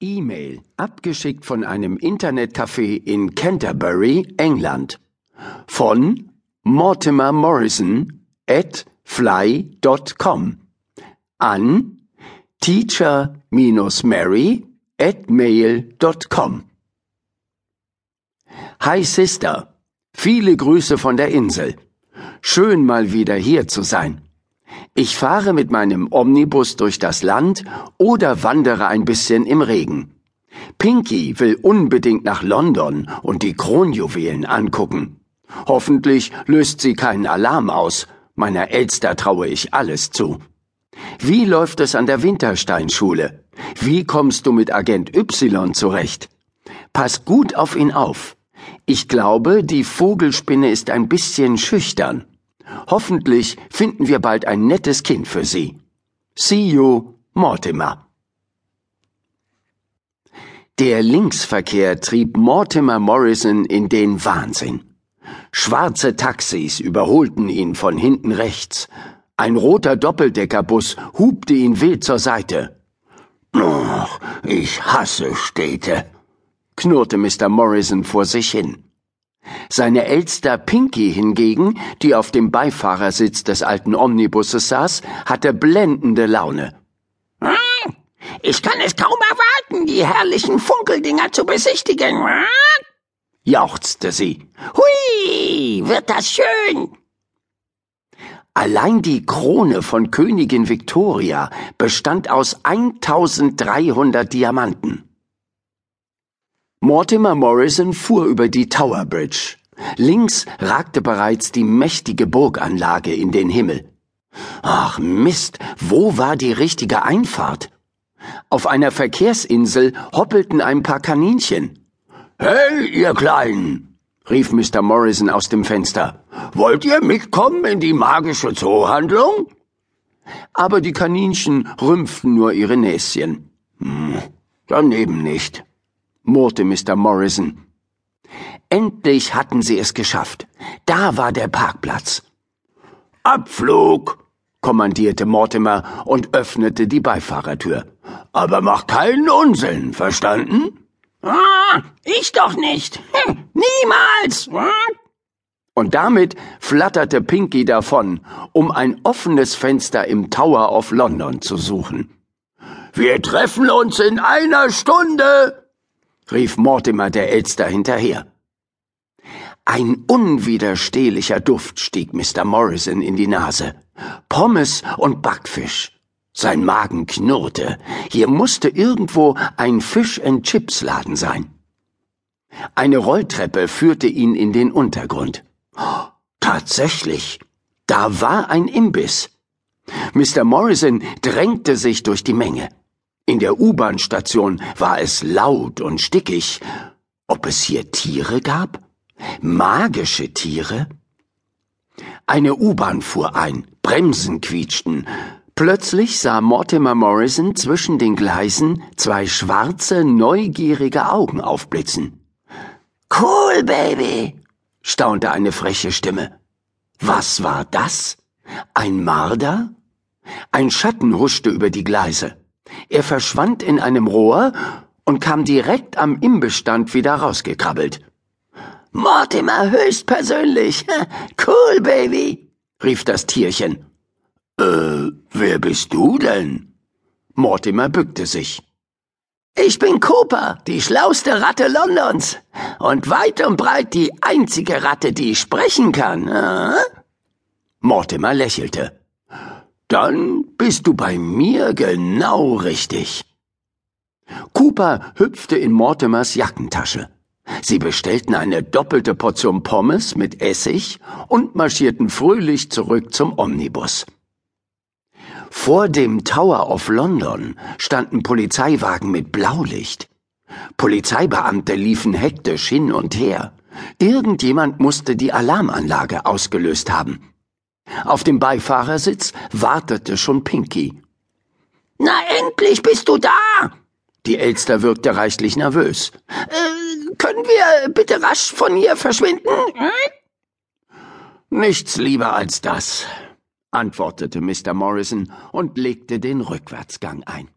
E-Mail, abgeschickt von einem Internetcafé in Canterbury, England. Von Mortimer Morrison at fly.com an teacher-mary at mail.com. Hi Sister, viele Grüße von der Insel. Schön mal wieder hier zu sein. Ich fahre mit meinem Omnibus durch das Land oder wandere ein bisschen im Regen. Pinky will unbedingt nach London und die Kronjuwelen angucken. Hoffentlich löst sie keinen Alarm aus. Meiner Elster traue ich alles zu. Wie läuft es an der Wintersteinschule? Wie kommst du mit Agent Y zurecht? Pass gut auf ihn auf. Ich glaube, die Vogelspinne ist ein bisschen schüchtern. Hoffentlich finden wir bald ein nettes Kind für Sie. See you, Mortimer. Der Linksverkehr trieb Mortimer Morrison in den Wahnsinn. Schwarze Taxis überholten ihn von hinten rechts. Ein roter Doppeldeckerbus hubte ihn wild zur Seite. Ich hasse Städte, knurrte Mr. Morrison vor sich hin. Seine Elster Pinky hingegen, die auf dem Beifahrersitz des alten Omnibusses saß, hatte blendende Laune. Hm, ich kann es kaum erwarten, die herrlichen Funkeldinger zu besichtigen, hm? jauchzte sie. Hui, wird das schön! Allein die Krone von Königin Victoria bestand aus 1300 Diamanten. Mortimer Morrison fuhr über die Tower Bridge. Links ragte bereits die mächtige Burganlage in den Himmel. Ach Mist, wo war die richtige Einfahrt? Auf einer Verkehrsinsel hoppelten ein paar Kaninchen. Hey, ihr Kleinen, rief Mr. Morrison aus dem Fenster. Wollt ihr mitkommen in die magische Zoohandlung? Aber die Kaninchen rümpften nur ihre Näschen. Hm, daneben nicht murrte Mr. Morrison. Endlich hatten sie es geschafft. Da war der Parkplatz. Abflug, kommandierte Mortimer und öffnete die Beifahrertür. Aber mach keinen Unsinn, verstanden? Ah, ich doch nicht. Hm, niemals. Und damit flatterte Pinky davon, um ein offenes Fenster im Tower of London zu suchen. Wir treffen uns in einer Stunde, rief Mortimer der Elster hinterher. Ein unwiderstehlicher Duft stieg Mr. Morrison in die Nase. Pommes und Backfisch. Sein Magen knurrte. Hier musste irgendwo ein Fish-and-Chips-Laden sein. Eine Rolltreppe führte ihn in den Untergrund. Tatsächlich, da war ein Imbiss. Mr. Morrison drängte sich durch die Menge. In der U-Bahn-Station war es laut und stickig. Ob es hier Tiere gab? Magische Tiere? Eine U-Bahn fuhr ein, Bremsen quietschten. Plötzlich sah Mortimer Morrison zwischen den Gleisen zwei schwarze, neugierige Augen aufblitzen. Cool, Baby, staunte eine freche Stimme. Was war das? Ein Marder? Ein Schatten huschte über die Gleise. Er verschwand in einem Rohr und kam direkt am Imbissstand wieder rausgekrabbelt. Mortimer höchstpersönlich. Cool, Baby, rief das Tierchen. Äh, wer bist du denn? Mortimer bückte sich. Ich bin Cooper, die schlauste Ratte Londons. Und weit und breit die einzige Ratte, die sprechen kann. Äh? Mortimer lächelte. Dann bist du bei mir genau richtig. Cooper hüpfte in Mortimers Jackentasche. Sie bestellten eine doppelte Portion Pommes mit Essig und marschierten fröhlich zurück zum Omnibus. Vor dem Tower of London standen Polizeiwagen mit Blaulicht. Polizeibeamte liefen hektisch hin und her. Irgendjemand musste die Alarmanlage ausgelöst haben. Auf dem Beifahrersitz wartete schon Pinky. Na endlich bist du da! Die Elster wirkte reichlich nervös. Äh, können wir bitte rasch von hier verschwinden? Hm? Nichts lieber als das, antwortete Mr. Morrison und legte den Rückwärtsgang ein.